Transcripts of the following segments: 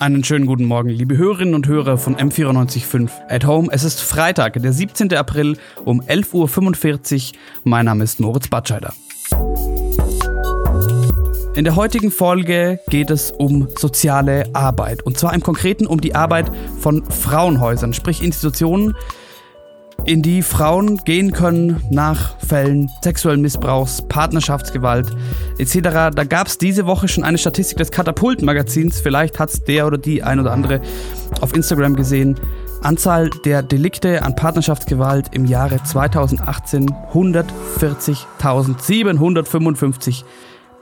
Einen schönen guten Morgen, liebe Hörerinnen und Hörer von M945 at Home. Es ist Freitag, der 17. April um 11.45 Uhr. Mein Name ist Moritz Batscheider. In der heutigen Folge geht es um soziale Arbeit. Und zwar im Konkreten um die Arbeit von Frauenhäusern, sprich Institutionen, in die Frauen gehen können nach Fällen sexuellen Missbrauchs, Partnerschaftsgewalt etc. Da gab es diese Woche schon eine Statistik des Katapult-Magazins. Vielleicht hat es der oder die ein oder andere auf Instagram gesehen. Anzahl der Delikte an Partnerschaftsgewalt im Jahre 2018 140.755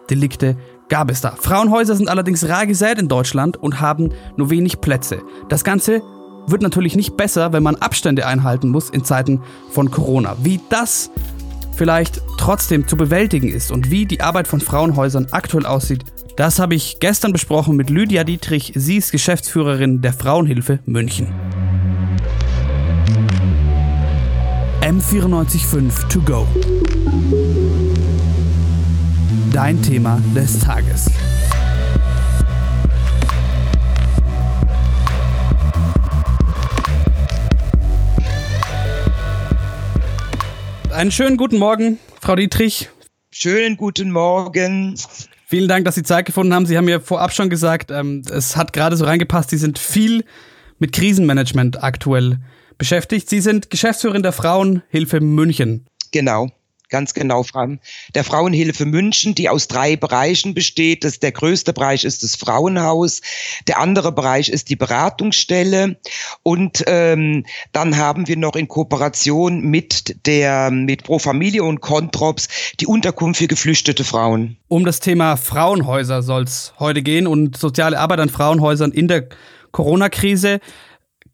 Delikte gab es da. Frauenhäuser sind allerdings rar gesät in Deutschland und haben nur wenig Plätze. Das Ganze wird natürlich nicht besser, wenn man Abstände einhalten muss in Zeiten von Corona. Wie das vielleicht trotzdem zu bewältigen ist und wie die Arbeit von Frauenhäusern aktuell aussieht, das habe ich gestern besprochen mit Lydia Dietrich. Sie ist Geschäftsführerin der Frauenhilfe München. M945 to go. Dein Thema des Tages. Einen schönen guten Morgen, Frau Dietrich. Schönen guten Morgen. Vielen Dank, dass Sie Zeit gefunden haben. Sie haben mir vorab schon gesagt, ähm, es hat gerade so reingepasst, Sie sind viel mit Krisenmanagement aktuell beschäftigt. Sie sind Geschäftsführerin der Frauenhilfe München. Genau. Ganz genau, der Frauenhilfe München, die aus drei Bereichen besteht. Das, der größte Bereich ist das Frauenhaus, der andere Bereich ist die Beratungsstelle und ähm, dann haben wir noch in Kooperation mit der mit Pro Familie und Controps die Unterkunft für geflüchtete Frauen. Um das Thema Frauenhäuser soll es heute gehen und soziale Arbeit an Frauenhäusern in der Corona-Krise.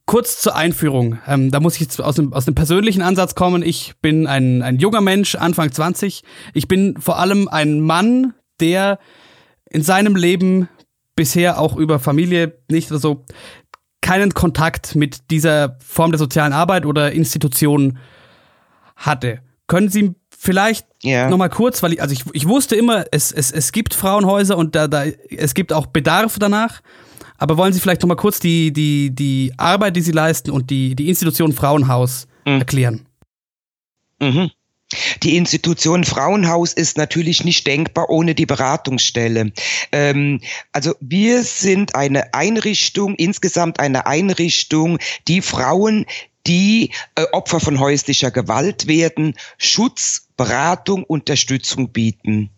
Kurz zur Einführung. Ähm, da muss ich jetzt aus dem, aus dem persönlichen Ansatz kommen. Ich bin ein, ein junger Mensch, Anfang 20. Ich bin vor allem ein Mann, der in seinem Leben bisher auch über Familie nicht oder so keinen Kontakt mit dieser Form der sozialen Arbeit oder Institution hatte. Können Sie vielleicht yeah. noch mal kurz, weil ich, also ich, ich wusste immer, es, es, es gibt Frauenhäuser und da, da, es gibt auch Bedarf danach. Aber wollen Sie vielleicht noch mal kurz die, die, die Arbeit, die Sie leisten und die, die Institution Frauenhaus mhm. erklären? Mhm. Die Institution Frauenhaus ist natürlich nicht denkbar ohne die Beratungsstelle. Ähm, also wir sind eine Einrichtung, insgesamt eine Einrichtung, die Frauen, die äh, Opfer von häuslicher Gewalt werden, Schutz, Beratung, Unterstützung bieten.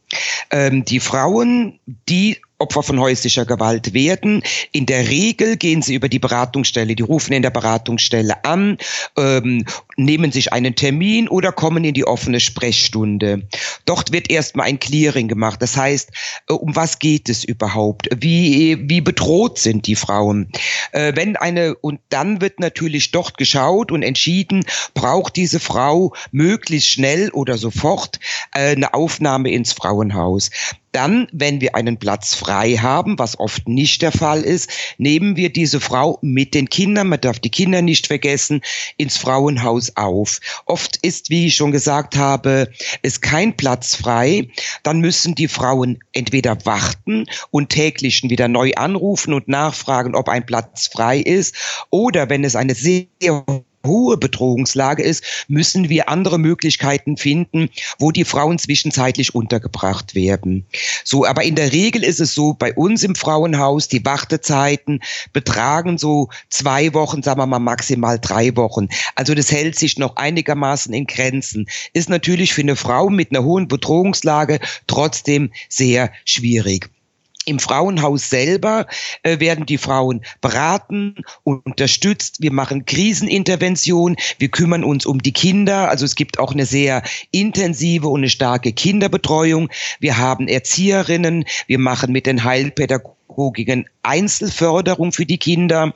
Ähm, die Frauen, die Opfer von häuslicher Gewalt werden. In der Regel gehen sie über die Beratungsstelle, die rufen in der Beratungsstelle an, ähm, nehmen sich einen Termin oder kommen in die offene Sprechstunde. Dort wird erstmal ein Clearing gemacht. Das heißt, äh, um was geht es überhaupt? Wie, wie bedroht sind die Frauen? Äh, wenn eine, und dann wird natürlich dort geschaut und entschieden, braucht diese Frau möglichst schnell oder sofort äh, eine Aufnahme ins Frauenhaus. Dann, wenn wir einen Platz frei haben, was oft nicht der Fall ist, nehmen wir diese Frau mit den Kindern, man darf die Kinder nicht vergessen, ins Frauenhaus auf. Oft ist, wie ich schon gesagt habe, ist kein Platz frei. Dann müssen die Frauen entweder warten und täglich wieder neu anrufen und nachfragen, ob ein Platz frei ist. Oder wenn es eine sehr hohe Bedrohungslage ist, müssen wir andere Möglichkeiten finden, wo die Frauen zwischenzeitlich untergebracht werden. So, aber in der Regel ist es so, bei uns im Frauenhaus, die Wartezeiten betragen so zwei Wochen, sagen wir mal maximal drei Wochen. Also das hält sich noch einigermaßen in Grenzen. Ist natürlich für eine Frau mit einer hohen Bedrohungslage trotzdem sehr schwierig. Im Frauenhaus selber äh, werden die Frauen beraten und unterstützt. Wir machen Krisenintervention. Wir kümmern uns um die Kinder. Also es gibt auch eine sehr intensive und eine starke Kinderbetreuung. Wir haben Erzieherinnen. Wir machen mit den Heilpädagogen gegen Einzelförderung für die Kinder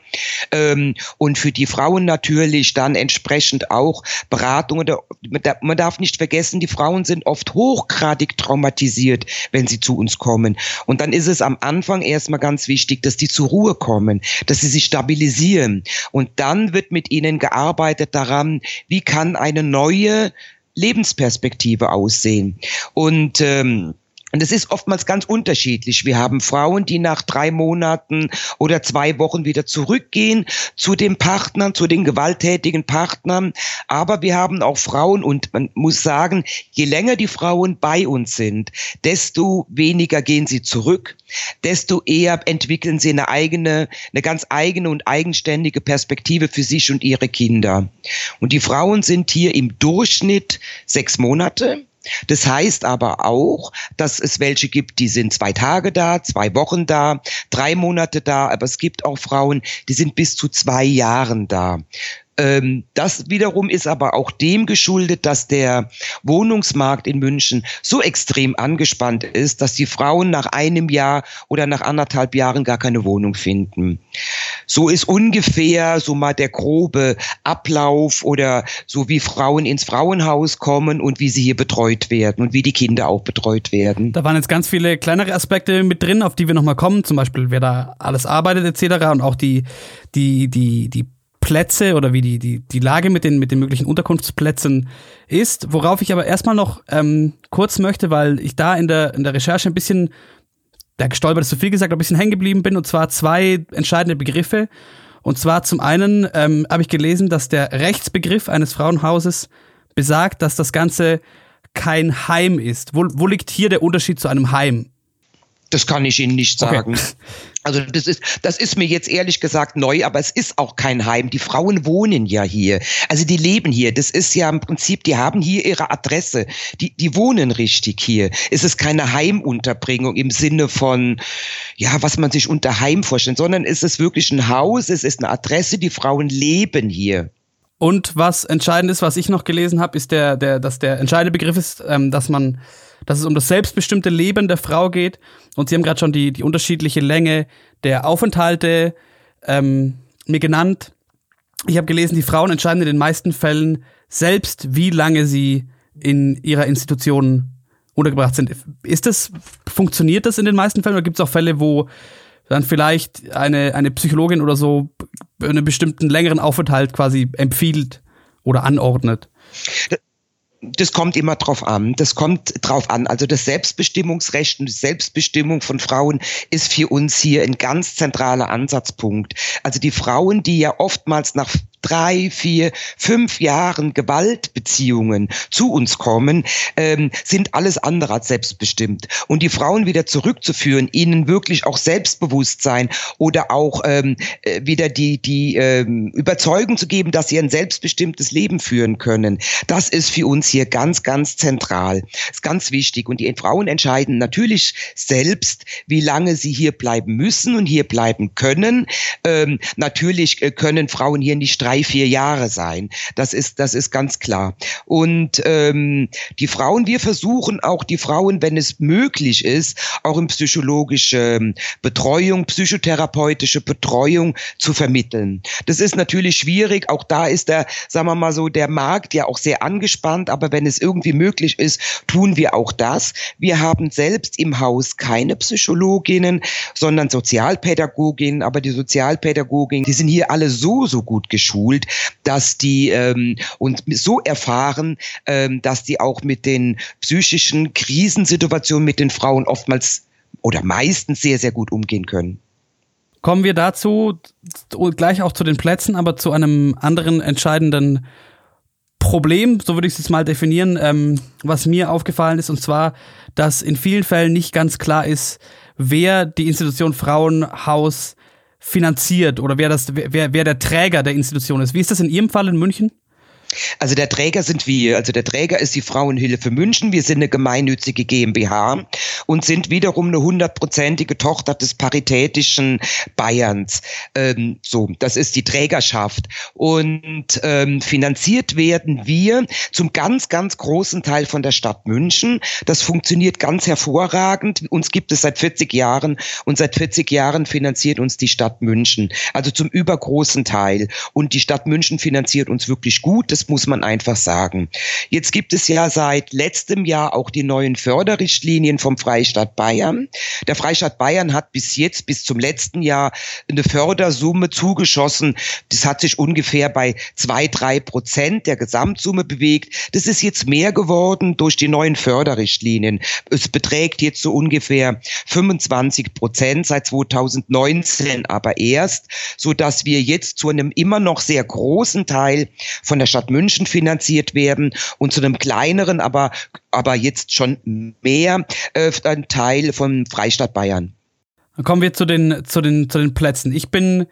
ähm, und für die Frauen natürlich dann entsprechend auch Beratung. Man darf nicht vergessen, die Frauen sind oft hochgradig traumatisiert, wenn sie zu uns kommen. Und dann ist es am Anfang erstmal ganz wichtig, dass die zur Ruhe kommen, dass sie sich stabilisieren. Und dann wird mit ihnen gearbeitet daran, wie kann eine neue Lebensperspektive aussehen. Und ähm, Und es ist oftmals ganz unterschiedlich. Wir haben Frauen, die nach drei Monaten oder zwei Wochen wieder zurückgehen zu den Partnern, zu den gewalttätigen Partnern. Aber wir haben auch Frauen und man muss sagen, je länger die Frauen bei uns sind, desto weniger gehen sie zurück, desto eher entwickeln sie eine eigene, eine ganz eigene und eigenständige Perspektive für sich und ihre Kinder. Und die Frauen sind hier im Durchschnitt sechs Monate das heißt aber auch, dass es welche gibt, die sind zwei Tage da, zwei Wochen da, drei Monate da, aber es gibt auch Frauen, die sind bis zu zwei Jahren da. Ähm, das wiederum ist aber auch dem geschuldet, dass der Wohnungsmarkt in München so extrem angespannt ist, dass die Frauen nach einem Jahr oder nach anderthalb Jahren gar keine Wohnung finden. So ist ungefähr so mal der grobe Ablauf oder so wie Frauen ins Frauenhaus kommen und wie sie hier betreut werden und wie die Kinder auch betreut werden. Da waren jetzt ganz viele kleinere Aspekte mit drin, auf die wir nochmal kommen, zum Beispiel wer da alles arbeitet etc. und auch die, die, die, die Plätze oder wie die, die, die Lage mit den, mit den möglichen Unterkunftsplätzen ist. Worauf ich aber erstmal noch ähm, kurz möchte, weil ich da in der, in der Recherche ein bisschen, der gestolpert ist zu viel gesagt, ein bisschen hängen geblieben bin, und zwar zwei entscheidende Begriffe. Und zwar zum einen ähm, habe ich gelesen, dass der Rechtsbegriff eines Frauenhauses besagt, dass das Ganze kein Heim ist. Wo, wo liegt hier der Unterschied zu einem Heim? Das kann ich Ihnen nicht sagen. Okay. Also das ist, das ist mir jetzt ehrlich gesagt neu, aber es ist auch kein Heim. Die Frauen wohnen ja hier. Also die leben hier. Das ist ja im Prinzip, die haben hier ihre Adresse. Die, die wohnen richtig hier. Es ist keine Heimunterbringung im Sinne von, ja, was man sich unter Heim vorstellt, sondern es ist wirklich ein Haus, es ist eine Adresse, die Frauen leben hier. Und was entscheidend ist, was ich noch gelesen habe, ist der, der, dass der entscheidende Begriff ist, ähm, dass man, dass es um das selbstbestimmte Leben der Frau geht. Und Sie haben gerade schon die, die unterschiedliche Länge der Aufenthalte ähm, mir genannt. Ich habe gelesen, die Frauen entscheiden in den meisten Fällen selbst, wie lange sie in ihrer Institution untergebracht sind. Ist das, funktioniert das in den meisten Fällen oder gibt es auch Fälle, wo dann vielleicht eine, eine Psychologin oder so einen bestimmten längeren Aufenthalt quasi empfiehlt oder anordnet? Das kommt immer drauf an. Das kommt drauf an. Also das Selbstbestimmungsrecht und die Selbstbestimmung von Frauen ist für uns hier ein ganz zentraler Ansatzpunkt. Also die Frauen, die ja oftmals nach drei, vier, fünf Jahren Gewaltbeziehungen zu uns kommen, ähm, sind alles andere als selbstbestimmt. Und die Frauen wieder zurückzuführen, ihnen wirklich auch Selbstbewusstsein oder auch ähm, äh, wieder die, die ähm, Überzeugung zu geben, dass sie ein selbstbestimmtes Leben führen können, das ist für uns hier ganz, ganz zentral. Ist ganz wichtig. Und die Frauen entscheiden natürlich selbst, wie lange sie hier bleiben müssen und hier bleiben können. Ähm, natürlich äh, können Frauen hier nicht drei, vier Jahre sein. Das ist, das ist ganz klar. Und ähm, die Frauen, wir versuchen auch die Frauen, wenn es möglich ist, auch in psychologische Betreuung, psychotherapeutische Betreuung zu vermitteln. Das ist natürlich schwierig. Auch da ist der, sagen wir mal so, der Markt ja auch sehr angespannt. Aber wenn es irgendwie möglich ist, tun wir auch das. Wir haben selbst im Haus keine Psychologinnen, sondern Sozialpädagoginnen. Aber die Sozialpädagoginnen, die sind hier alle so, so gut geschult geschult, dass die ähm, und so erfahren, ähm, dass die auch mit den psychischen Krisensituationen mit den Frauen oftmals oder meistens sehr, sehr gut umgehen können. Kommen wir dazu gleich auch zu den Plätzen, aber zu einem anderen entscheidenden Problem, so würde ich es jetzt mal definieren, ähm, was mir aufgefallen ist, und zwar, dass in vielen Fällen nicht ganz klar ist, wer die Institution Frauenhaus finanziert oder wer, das, wer, wer der Träger der Institution ist. Wie ist das in Ihrem Fall in München? Also der Träger sind wir. Also der Träger ist die Frauenhilfe München. Wir sind eine gemeinnützige GmbH und sind wiederum eine hundertprozentige Tochter des paritätischen Bayerns. Ähm, so, das ist die Trägerschaft. Und ähm, finanziert werden wir zum ganz, ganz großen Teil von der Stadt München. Das funktioniert ganz hervorragend. Uns gibt es seit 40 Jahren und seit 40 Jahren finanziert uns die Stadt München. Also zum übergroßen Teil. Und die Stadt München finanziert uns wirklich gut. Das muss man einfach sagen. Jetzt gibt es ja seit letztem Jahr auch die neuen Förderrichtlinien vom Freien Freistaat Bayern. Der Freistaat Bayern hat bis jetzt, bis zum letzten Jahr, eine Fördersumme zugeschossen. Das hat sich ungefähr bei zwei, drei Prozent der Gesamtsumme bewegt. Das ist jetzt mehr geworden durch die neuen Förderrichtlinien. Es beträgt jetzt so ungefähr 25 Prozent seit 2019 aber erst, so dass wir jetzt zu einem immer noch sehr großen Teil von der Stadt München finanziert werden und zu einem kleineren, aber, aber jetzt schon mehr äh, ein Teil vom Freistaat Bayern. Dann kommen wir zu den, zu den, zu den Plätzen. Ich bin,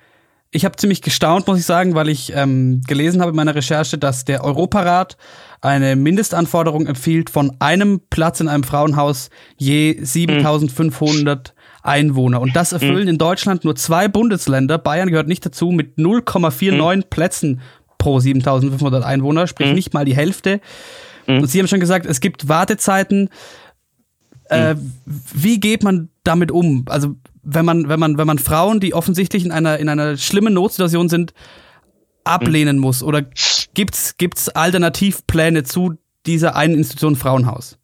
ich habe ziemlich gestaunt, muss ich sagen, weil ich ähm, gelesen habe in meiner Recherche, dass der Europarat eine Mindestanforderung empfiehlt von einem Platz in einem Frauenhaus je 7500 mhm. Einwohner. Und das erfüllen mhm. in Deutschland nur zwei Bundesländer. Bayern gehört nicht dazu mit 0,49 mhm. Plätzen pro 7500 Einwohner, sprich mhm. nicht mal die Hälfte. Mhm. Und Sie haben schon gesagt, es gibt Wartezeiten. Äh, mhm. wie geht man damit um? Also wenn man, wenn man, wenn man Frauen, die offensichtlich in einer, in einer schlimmen Notsituation sind, ablehnen muss? Oder gibt's, gibt's Alternativpläne zu dieser einen Institution Frauenhaus?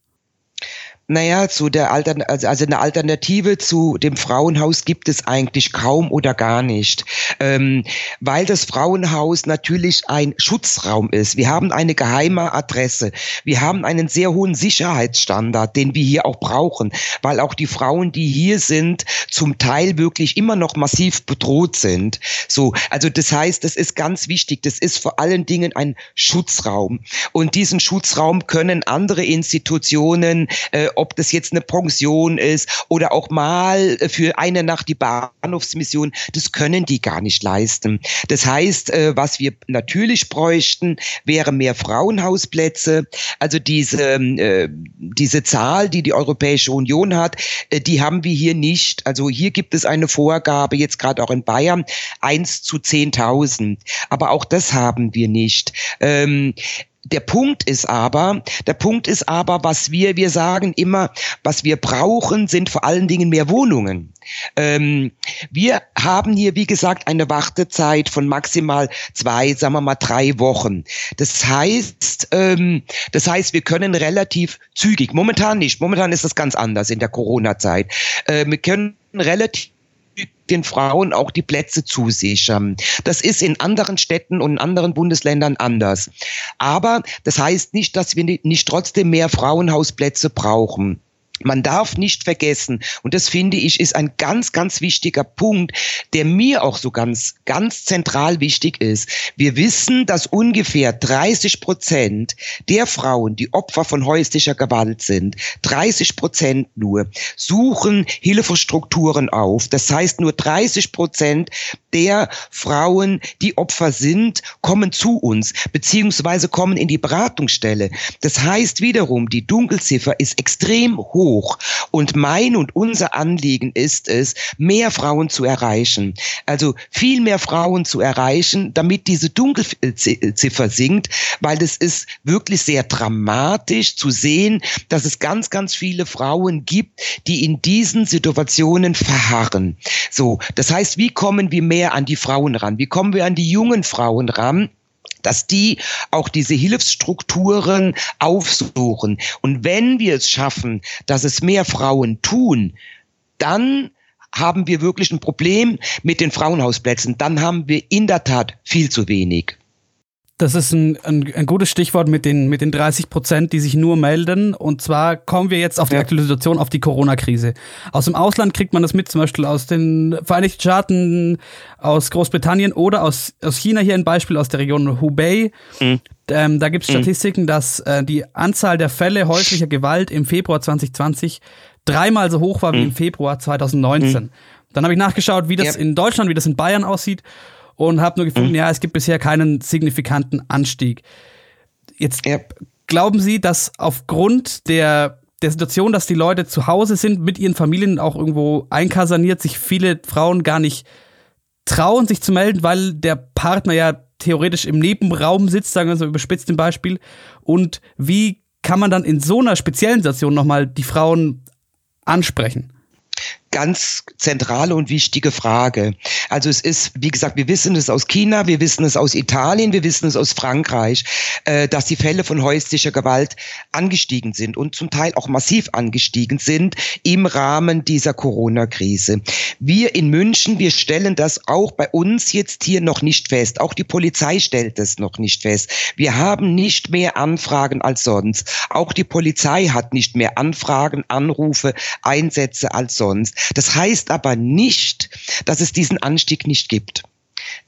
Naja, zu der Altern also, also eine Alternative zu dem Frauenhaus gibt es eigentlich kaum oder gar nicht, ähm, weil das Frauenhaus natürlich ein Schutzraum ist. Wir haben eine geheime Adresse. Wir haben einen sehr hohen Sicherheitsstandard, den wir hier auch brauchen, weil auch die Frauen, die hier sind, zum Teil wirklich immer noch massiv bedroht sind. So, also das heißt, das ist ganz wichtig. Das ist vor allen Dingen ein Schutzraum und diesen Schutzraum können andere Institutionen äh, ob das jetzt eine Pension ist oder auch mal für eine Nacht die Bahnhofsmission, das können die gar nicht leisten. Das heißt, äh, was wir natürlich bräuchten, wäre mehr Frauenhausplätze. Also diese, äh, diese Zahl, die die Europäische Union hat, äh, die haben wir hier nicht. Also hier gibt es eine Vorgabe, jetzt gerade auch in Bayern, eins zu 10.000. Aber auch das haben wir nicht. Ähm, der Punkt ist aber, der Punkt ist aber, was wir, wir sagen immer, was wir brauchen, sind vor allen Dingen mehr Wohnungen. Ähm, wir haben hier, wie gesagt, eine Wartezeit von maximal zwei, sagen wir mal drei Wochen. Das heißt, ähm, das heißt, wir können relativ zügig, momentan nicht, momentan ist das ganz anders in der Corona-Zeit. Äh, wir können relativ den Frauen auch die Plätze zusichern. Das ist in anderen Städten und in anderen Bundesländern anders. Aber das heißt nicht, dass wir nicht trotzdem mehr Frauenhausplätze brauchen. Man darf nicht vergessen, und das finde ich ist ein ganz, ganz wichtiger Punkt, der mir auch so ganz, ganz zentral wichtig ist. Wir wissen, dass ungefähr 30 Prozent der Frauen, die Opfer von häuslicher Gewalt sind, 30 Prozent nur, suchen Hilfestrukturen auf. Das heißt, nur 30 Prozent der Frauen, die Opfer sind, kommen zu uns, beziehungsweise kommen in die Beratungsstelle. Das heißt wiederum, die Dunkelziffer ist extrem hoch hoch. Und mein und unser Anliegen ist es, mehr Frauen zu erreichen. Also viel mehr Frauen zu erreichen, damit diese Dunkelziffer sinkt, weil es ist wirklich sehr dramatisch zu sehen, dass es ganz, ganz viele Frauen gibt, die in diesen Situationen verharren. So, das heißt, wie kommen wir mehr an die Frauen ran? Wie kommen wir an die jungen Frauen ran? Dass die auch diese Hilfsstrukturen aufsuchen. Und wenn wir es schaffen, dass es mehr Frauen tun, dann haben wir wirklich ein Problem mit den Frauenhausplätzen. Dann haben wir in der Tat viel zu wenig. Das ist ein, ein, ein, gutes Stichwort mit den, mit den 30 Prozent, die sich nur melden. Und zwar kommen wir jetzt auf die ja. aktuelle Situation, auf die Corona-Krise. Aus dem Ausland kriegt man das mit, zum Beispiel aus den Vereinigten Staaten, aus Großbritannien oder aus, aus China hier ein Beispiel aus der Region Hubei. Mhm. Ähm, da gibt es mhm. Statistiken, dass äh, die Anzahl der Fälle häuslicher Gewalt im Februar 2020 dreimal so hoch war wie mhm. im Februar 2019. Mhm. Dann habe ich nachgeschaut, wie das ja. in Deutschland, wie das in Bayern aussieht und habe nur gefunden, mhm. ja, es gibt bisher keinen signifikanten Anstieg. Jetzt ja. glauben Sie, dass aufgrund der, der Situation, dass die Leute zu Hause sind, mit ihren Familien auch irgendwo einkasaniert, sich viele Frauen gar nicht trauen, sich zu melden, weil der Partner ja theoretisch im Nebenraum sitzt, sagen wir so überspitzt im Beispiel. Und wie kann man dann in so einer speziellen Situation nochmal die Frauen ansprechen? Ganz zentrale und wichtige Frage. Also es ist, wie gesagt, wir wissen es aus China, wir wissen es aus Italien, wir wissen es aus Frankreich, äh, dass die Fälle von häuslicher Gewalt angestiegen sind und zum Teil auch massiv angestiegen sind im Rahmen dieser Corona-Krise. Wir in München, wir stellen das auch bei uns jetzt hier noch nicht fest. Auch die Polizei stellt es noch nicht fest. Wir haben nicht mehr Anfragen als sonst. Auch die Polizei hat nicht mehr Anfragen, Anrufe, Einsätze als sonst. Das heißt aber nicht, dass es diesen Anstieg nicht gibt.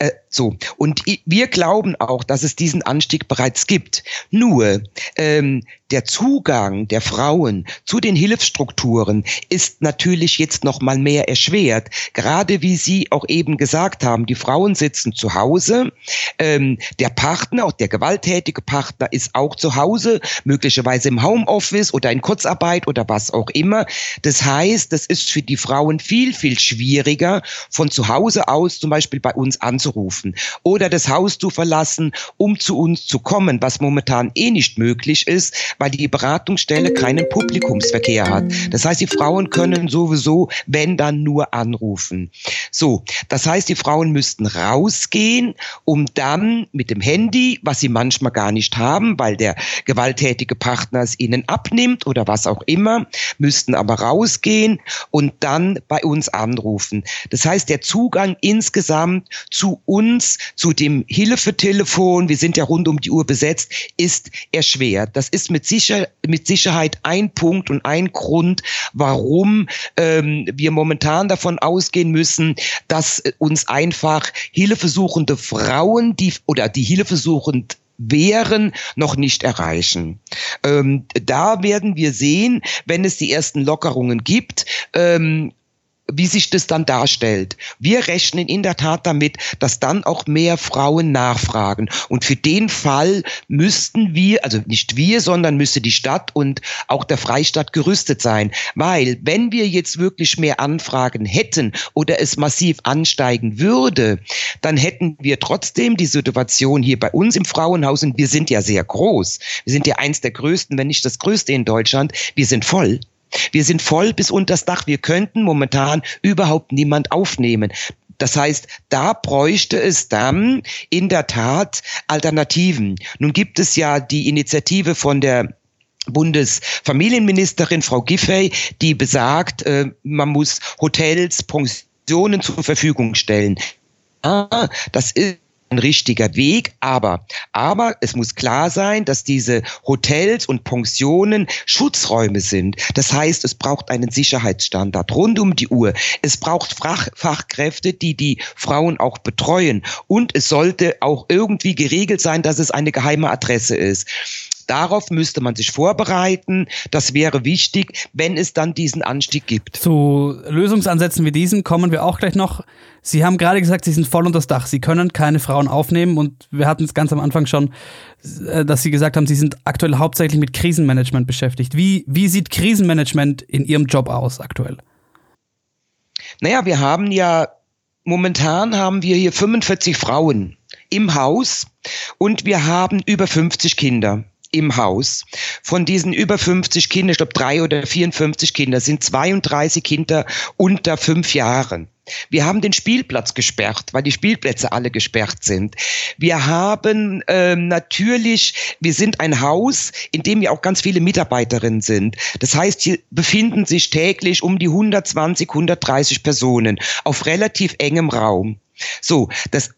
Äh, so, und wir glauben auch, dass es diesen Anstieg bereits gibt. Nur ähm, der Zugang der Frauen zu den Hilfsstrukturen ist natürlich jetzt noch mal mehr erschwert. Gerade wie Sie auch eben gesagt haben, die Frauen sitzen zu Hause, ähm, der Partner, auch der gewalttätige Partner ist auch zu Hause, möglicherweise im Homeoffice oder in Kurzarbeit oder was auch immer. Das heißt, das ist für die Frauen viel, viel schwieriger, von zu Hause aus zum Beispiel bei uns anzurufen oder das Haus zu verlassen, um zu uns zu kommen, was momentan eh nicht möglich ist, weil die Beratungsstelle keinen Publikumsverkehr hat. Das heißt, die Frauen können sowieso, wenn dann nur anrufen. So, das heißt, die Frauen müssten rausgehen, um dann mit dem Handy, was sie manchmal gar nicht haben, weil der gewalttätige Partner es ihnen abnimmt oder was auch immer, müssten aber rausgehen und dann bei uns anrufen. Das heißt, der Zugang insgesamt zu uns, zu dem Hilfetelefon, wir sind ja rund um die Uhr besetzt, ist erschwert. Das ist mit, sicher, mit Sicherheit ein Punkt und ein Grund, warum ähm, wir momentan davon ausgehen müssen, dass uns einfach hilfesuchende Frauen, die oder die hilfesuchend wären, noch nicht erreichen. Ähm, da werden wir sehen, wenn es die ersten Lockerungen gibt, ähm, wie sich das dann darstellt. Wir rechnen in der Tat damit, dass dann auch mehr Frauen nachfragen. Und für den Fall müssten wir, also nicht wir, sondern müsste die Stadt und auch der Freistaat gerüstet sein. Weil wenn wir jetzt wirklich mehr Anfragen hätten oder es massiv ansteigen würde, dann hätten wir trotzdem die Situation hier bei uns im Frauenhaus, und wir sind ja sehr groß, wir sind ja eins der größten, wenn nicht das größte in Deutschland, wir sind voll. Wir sind voll bis unters Dach. Wir könnten momentan überhaupt niemand aufnehmen. Das heißt, da bräuchte es dann in der Tat Alternativen. Nun gibt es ja die Initiative von der Bundesfamilienministerin Frau Giffey, die besagt, äh, man muss Hotels, Pensionen zur Verfügung stellen. Ah, das ist ein richtiger Weg, aber, aber es muss klar sein, dass diese Hotels und Pensionen Schutzräume sind. Das heißt, es braucht einen Sicherheitsstandard rund um die Uhr. Es braucht Fach, Fachkräfte, die die Frauen auch betreuen. Und es sollte auch irgendwie geregelt sein, dass es eine geheime Adresse ist. Darauf müsste man sich vorbereiten. Das wäre wichtig, wenn es dann diesen Anstieg gibt. Zu Lösungsansätzen wie diesen kommen wir auch gleich noch. Sie haben gerade gesagt, Sie sind voll unter das Dach. Sie können keine Frauen aufnehmen und wir hatten es ganz am Anfang schon, äh, dass Sie gesagt haben, Sie sind aktuell hauptsächlich mit Krisenmanagement beschäftigt. Wie, wie sieht Krisenmanagement in Ihrem Job aus aktuell? Naja, wir haben ja, momentan haben wir hier 45 Frauen im Haus und wir haben über 50 Kinder im Haus. Von diesen über 50 Kindern, ich glaube drei oder 54 Kinder, sind 32 Kinder unter fünf Jahren. Wir haben den Spielplatz gesperrt, weil die Spielplätze alle gesperrt sind. Wir haben ähm, natürlich, wir sind ein Haus, in dem ja auch ganz viele Mitarbeiterinnen sind. Das heißt, hier befinden sich täglich um die 120, 130 Personen auf relativ engem Raum. So, das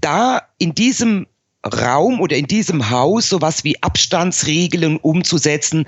da in diesem Raum oder in diesem Haus sowas wie Abstandsregeln umzusetzen,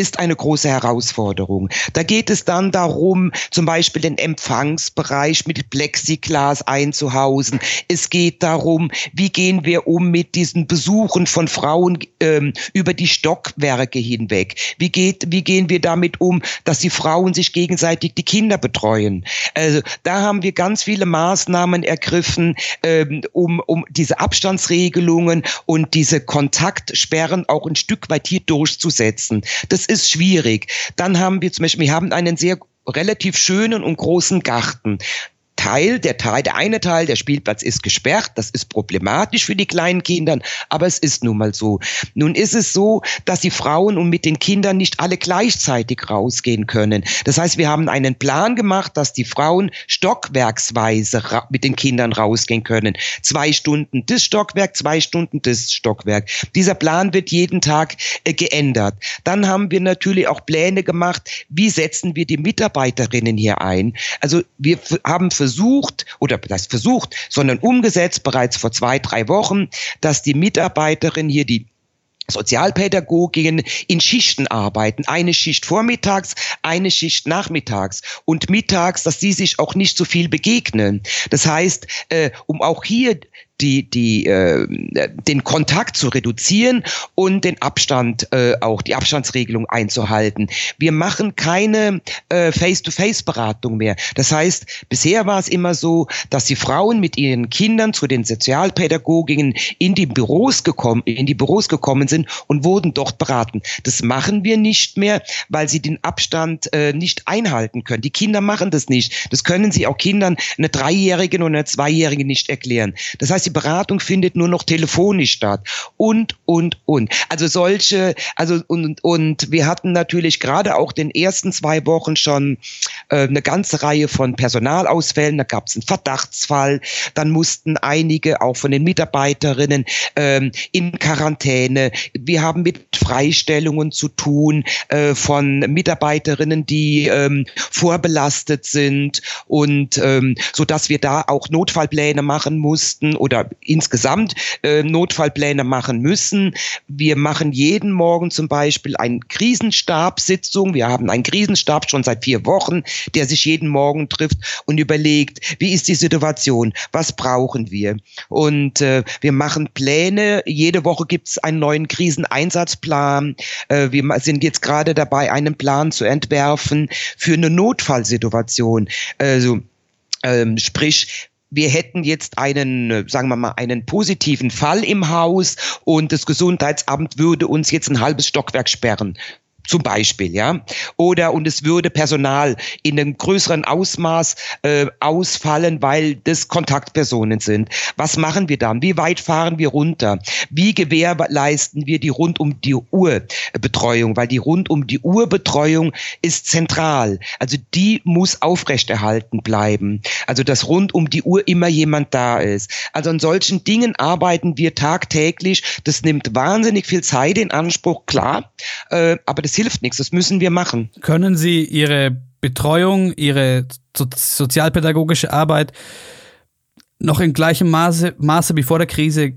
ist eine große Herausforderung. Da geht es dann darum, zum Beispiel den Empfangsbereich mit Plexiglas einzuhausen. Es geht darum, wie gehen wir um mit diesen Besuchen von Frauen ähm, über die Stockwerke hinweg? Wie geht, wie gehen wir damit um, dass die Frauen sich gegenseitig die Kinder betreuen? Also da haben wir ganz viele Maßnahmen ergriffen, ähm, um, um diese Abstandsregelungen und diese Kontaktsperren auch ein Stück weit hier durchzusetzen. Das ist schwierig. Dann haben wir zum Beispiel, wir haben einen sehr relativ schönen und großen Garten Teil, der Teil, der eine Teil, der Spielplatz ist gesperrt. Das ist problematisch für die kleinen Kinder, aber es ist nun mal so. Nun ist es so, dass die Frauen und mit den Kindern nicht alle gleichzeitig rausgehen können. Das heißt, wir haben einen Plan gemacht, dass die Frauen stockwerksweise mit den Kindern rausgehen können. Zwei Stunden das Stockwerk, zwei Stunden das Stockwerk. Dieser Plan wird jeden Tag äh, geändert. Dann haben wir natürlich auch Pläne gemacht, wie setzen wir die Mitarbeiterinnen hier ein. Also wir haben versucht, oder das versucht, sondern umgesetzt bereits vor zwei, drei Wochen, dass die Mitarbeiterinnen hier, die Sozialpädagoginnen in Schichten arbeiten. Eine Schicht vormittags, eine Schicht nachmittags und mittags, dass sie sich auch nicht so viel begegnen. Das heißt, äh, um auch hier die, die, äh, den Kontakt zu reduzieren und den Abstand, äh, auch die Abstandsregelung einzuhalten. Wir machen keine äh, Face-to-Face-Beratung mehr. Das heißt, bisher war es immer so, dass die Frauen mit ihren Kindern zu den Sozialpädagoginnen in die Büros gekommen, in die Büros gekommen sind und wurden dort beraten. Das machen wir nicht mehr, weil sie den Abstand äh, nicht einhalten können. Die Kinder machen das nicht. Das können sie auch Kindern, eine Dreijährigen oder eine Zweijährige nicht erklären. Das heißt, die Beratung findet nur noch telefonisch statt und, und, und. Also solche, also und, und wir hatten natürlich gerade auch den ersten zwei Wochen schon äh, eine ganze Reihe von Personalausfällen. Da gab es einen Verdachtsfall. Dann mussten einige auch von den Mitarbeiterinnen ähm, in Quarantäne. Wir haben mit Freistellungen zu tun äh, von Mitarbeiterinnen, die ähm, vorbelastet sind und ähm, so dass wir da auch Notfallpläne machen mussten oder oder insgesamt äh, Notfallpläne machen müssen. Wir machen jeden Morgen zum Beispiel eine Krisenstabssitzung. Wir haben einen Krisenstab schon seit vier Wochen, der sich jeden Morgen trifft und überlegt, wie ist die Situation, was brauchen wir. Und äh, wir machen Pläne. Jede Woche gibt es einen neuen Kriseneinsatzplan. Äh, wir sind jetzt gerade dabei, einen Plan zu entwerfen für eine Notfallsituation. Also ähm, sprich, wir hätten jetzt einen, äh, sagen wir mal, einen positiven Fall im Haus und das Gesundheitsamt würde uns jetzt ein halbes Stockwerk sperren zum Beispiel, ja. Oder und es würde Personal in einem größeren Ausmaß äh, ausfallen, weil das Kontaktpersonen sind. Was machen wir dann? Wie weit fahren wir runter? Wie gewährleisten wir die rund um die Uhr Betreuung? Weil die rund um die Uhr Betreuung ist zentral. Also die muss aufrechterhalten bleiben. Also dass rund um die Uhr immer jemand da ist. Also an solchen Dingen arbeiten wir tagtäglich. Das nimmt wahnsinnig viel Zeit in Anspruch, klar. Äh, aber das hilft nichts, das müssen wir machen. Können Sie Ihre Betreuung, Ihre so sozialpädagogische Arbeit noch in gleichem Maße, Maße wie vor der Krise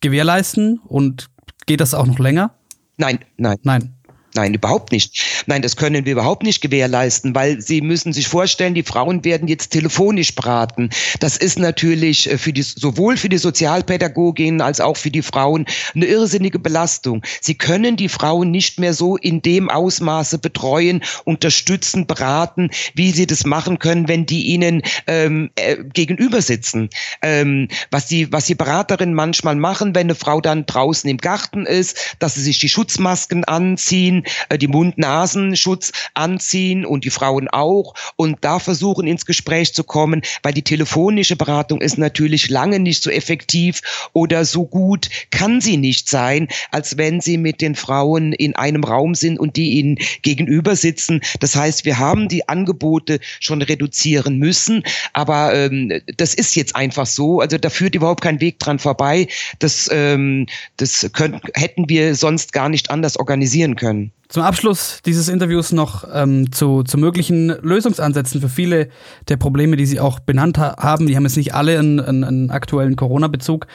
gewährleisten und geht das auch noch länger? Nein, nein. Nein. Nein, überhaupt nicht. Nein, das können wir überhaupt nicht gewährleisten, weil Sie müssen sich vorstellen, die Frauen werden jetzt telefonisch beraten. Das ist natürlich äh, für die, sowohl für die Sozialpädagoginnen als auch für die Frauen eine irrsinnige Belastung. Sie können die Frauen nicht mehr so in dem Ausmaße betreuen, unterstützen, beraten, wie sie das machen können, wenn die ihnen ähm, äh, gegenüber sitzen. Ähm, was die, was die Beraterinnen manchmal machen, wenn eine Frau dann draußen im Garten ist, dass sie sich die Schutzmasken anziehen, äh, die Mund-Nasenschutz anziehen und die Frauen auch und da versuchen ins Gespräch zu kommen, weil die telefonische Beratung ist natürlich lange nicht so effektiv oder so gut kann sie nicht sein, als wenn sie mit den Frauen in einem Raum sind und die ihnen gegenüber sitzen. Das heißt, wir haben die Angebote schon reduzieren müssen, aber ähm, das ist jetzt einfach so. Also da führt überhaupt kein Weg dran vorbei. Das, ähm, das können, hätten wir sonst gar nicht anders organisieren können. Zum Abschluss dieses Interviews noch ähm, zu, zu möglichen Lösungsansätzen für viele der Probleme, die Sie auch benannt ha haben. Die haben jetzt nicht alle einen, einen, einen aktuellen Corona-Bezug,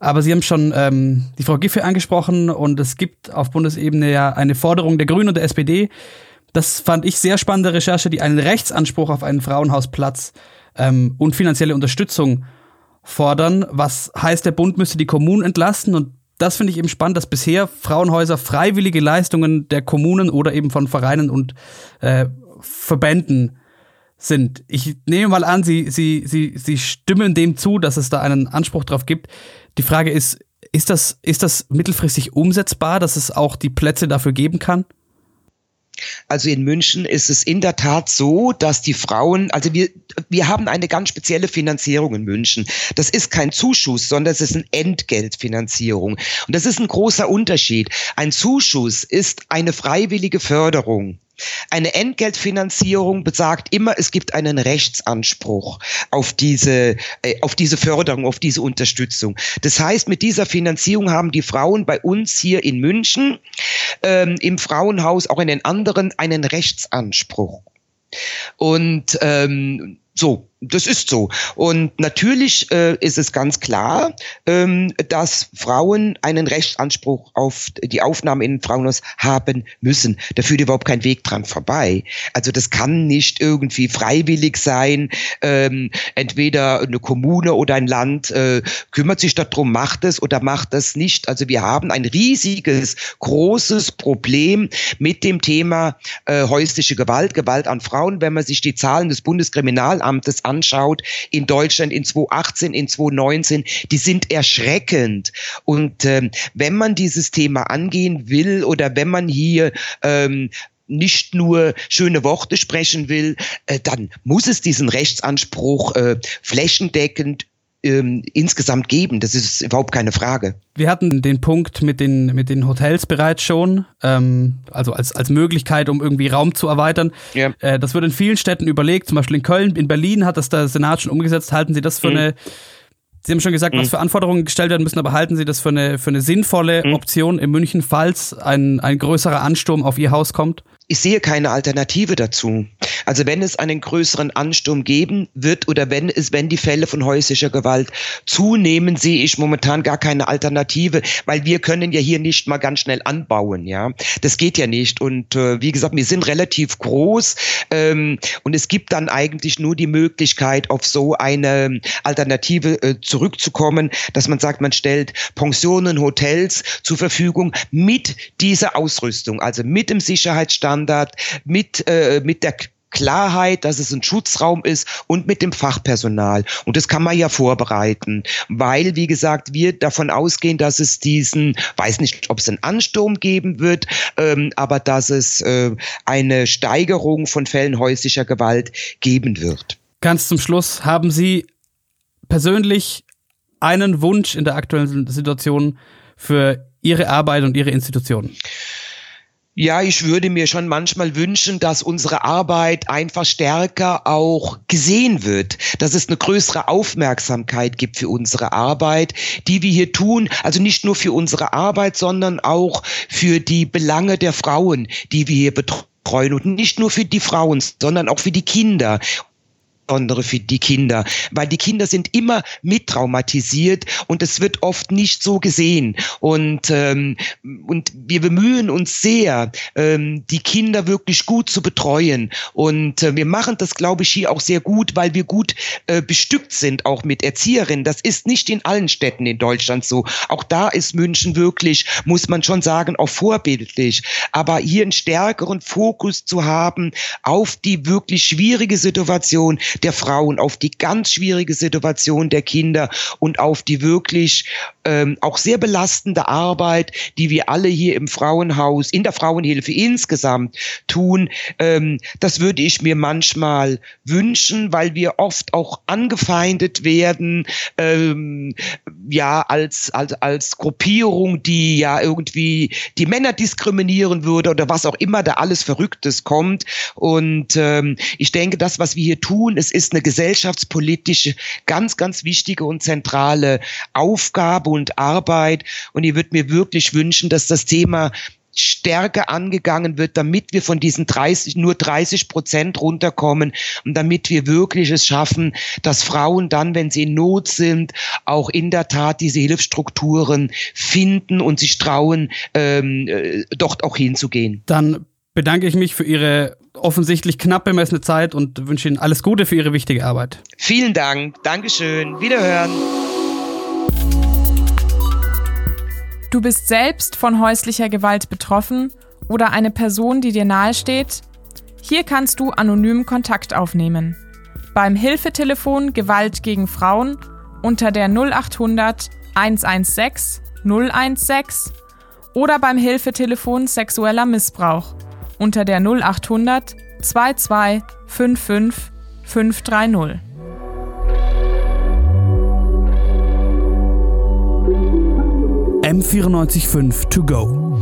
aber Sie haben schon ähm, die Frau Giffey angesprochen und es gibt auf Bundesebene ja eine Forderung der Grünen und der SPD. Das fand ich sehr spannende Recherche, die einen Rechtsanspruch auf einen Frauenhausplatz ähm, und finanzielle Unterstützung fordern. Was heißt, der Bund müsste die Kommunen entlasten und das finde ich eben spannend, dass bisher Frauenhäuser freiwillige Leistungen der Kommunen oder eben von Vereinen und äh, Verbänden sind. Ich nehme mal an, Sie, Sie, Sie, Sie stimmen dem zu, dass es da einen Anspruch drauf gibt. Die Frage ist, ist das, ist das mittelfristig umsetzbar, dass es auch die Plätze dafür geben kann? Also in München ist es in der Tat so, dass die Frauen, also wir, wir haben eine ganz spezielle Finanzierung in München. Das ist kein Zuschuss, sondern es ist eine Entgeltfinanzierung. Und das ist ein großer Unterschied. Ein Zuschuss ist eine freiwillige Förderung. Eine Entgeltfinanzierung besagt immer, es gibt einen Rechtsanspruch auf diese, äh, auf diese Förderung, auf diese Unterstützung. Das heißt, mit dieser Finanzierung haben die Frauen bei uns hier in München ähm, im Frauenhaus auch in den anderen einen Rechtsanspruch. Und ähm, so, das ist so. Und natürlich äh, ist es ganz klar, ähm, dass Frauen einen Rechtsanspruch auf die Aufnahme in ein Frauenhaus haben müssen. Da führt überhaupt kein Weg dran vorbei. Also das kann nicht irgendwie freiwillig sein. Ähm, entweder eine Kommune oder ein Land äh, kümmert sich darum, macht es oder macht es nicht. Also wir haben ein riesiges, großes Problem mit dem Thema äh, häusliche Gewalt, Gewalt an Frauen. Wenn man sich die Zahlen des Bundeskriminalamtes anschaut, in Deutschland in 2018, in 2019, die sind erschreckend. Und ähm, wenn man dieses Thema angehen will oder wenn man hier ähm, nicht nur schöne Worte sprechen will, äh, dann muss es diesen Rechtsanspruch äh, flächendeckend ähm, insgesamt geben. Das ist überhaupt keine Frage. Wir hatten den Punkt mit den, mit den Hotels bereits schon, ähm, also als, als Möglichkeit, um irgendwie Raum zu erweitern. Ja. Äh, das wird in vielen Städten überlegt, zum Beispiel in Köln, in Berlin hat das der Senat schon umgesetzt. Halten Sie das für mhm. eine Sie haben schon gesagt, was mhm. für Anforderungen gestellt werden müssen, aber halten Sie das für eine, für eine sinnvolle mhm. Option in München, falls ein, ein größerer Ansturm auf Ihr Haus kommt? Ich sehe keine Alternative dazu. Also wenn es einen größeren Ansturm geben wird oder wenn es, wenn die Fälle von häuslicher Gewalt zunehmen, sehe ich momentan gar keine Alternative, weil wir können ja hier nicht mal ganz schnell anbauen, ja. Das geht ja nicht. Und äh, wie gesagt, wir sind relativ groß ähm, und es gibt dann eigentlich nur die Möglichkeit, auf so eine Alternative äh, zurückzukommen, dass man sagt, man stellt Pensionen, Hotels zur Verfügung mit dieser Ausrüstung, also mit dem Sicherheitsstand Standard, mit, äh, mit der Klarheit, dass es ein Schutzraum ist und mit dem Fachpersonal. Und das kann man ja vorbereiten, weil, wie gesagt, wir davon ausgehen, dass es diesen, weiß nicht, ob es einen Ansturm geben wird, ähm, aber dass es äh, eine Steigerung von Fällen häuslicher Gewalt geben wird. Ganz zum Schluss, haben Sie persönlich einen Wunsch in der aktuellen Situation für Ihre Arbeit und Ihre Institution? Ja, ich würde mir schon manchmal wünschen, dass unsere Arbeit einfach stärker auch gesehen wird, dass es eine größere Aufmerksamkeit gibt für unsere Arbeit, die wir hier tun, also nicht nur für unsere Arbeit, sondern auch für die Belange der Frauen, die wir hier betreuen. Und nicht nur für die Frauen, sondern auch für die Kinder insbesondere für die Kinder, weil die Kinder sind immer mittraumatisiert und es wird oft nicht so gesehen. Und, ähm, und wir bemühen uns sehr, ähm, die Kinder wirklich gut zu betreuen. Und äh, wir machen das, glaube ich, hier auch sehr gut, weil wir gut äh, bestückt sind, auch mit Erzieherinnen. Das ist nicht in allen Städten in Deutschland so. Auch da ist München wirklich, muss man schon sagen, auch vorbildlich. Aber hier einen stärkeren Fokus zu haben auf die wirklich schwierige Situation, der Frauen, auf die ganz schwierige Situation der Kinder und auf die wirklich ähm, auch sehr belastende Arbeit, die wir alle hier im Frauenhaus, in der Frauenhilfe insgesamt tun. Ähm, das würde ich mir manchmal wünschen, weil wir oft auch angefeindet werden, ähm, ja, als, als, als Gruppierung, die ja irgendwie die Männer diskriminieren würde oder was auch immer da alles Verrücktes kommt. Und ähm, ich denke, das, was wir hier tun, es ist eine gesellschaftspolitische, ganz, ganz wichtige und zentrale Aufgabe und Arbeit. Und ich würde mir wirklich wünschen, dass das Thema stärker angegangen wird, damit wir von diesen 30, nur 30 Prozent runterkommen und damit wir wirklich es schaffen, dass Frauen dann, wenn sie in Not sind, auch in der Tat diese Hilfsstrukturen finden und sich trauen, ähm, äh, dort auch hinzugehen. Dann bedanke ich mich für Ihre offensichtlich knapp bemessene Zeit und wünsche Ihnen alles Gute für Ihre wichtige Arbeit. Vielen Dank. Dankeschön. Wiederhören. Du bist selbst von häuslicher Gewalt betroffen oder eine Person, die dir nahesteht? Hier kannst du anonym Kontakt aufnehmen. Beim Hilfetelefon Gewalt gegen Frauen unter der 0800 116 016 oder beim Hilfetelefon sexueller Missbrauch unter der 0800 22 55 530. M945 to go.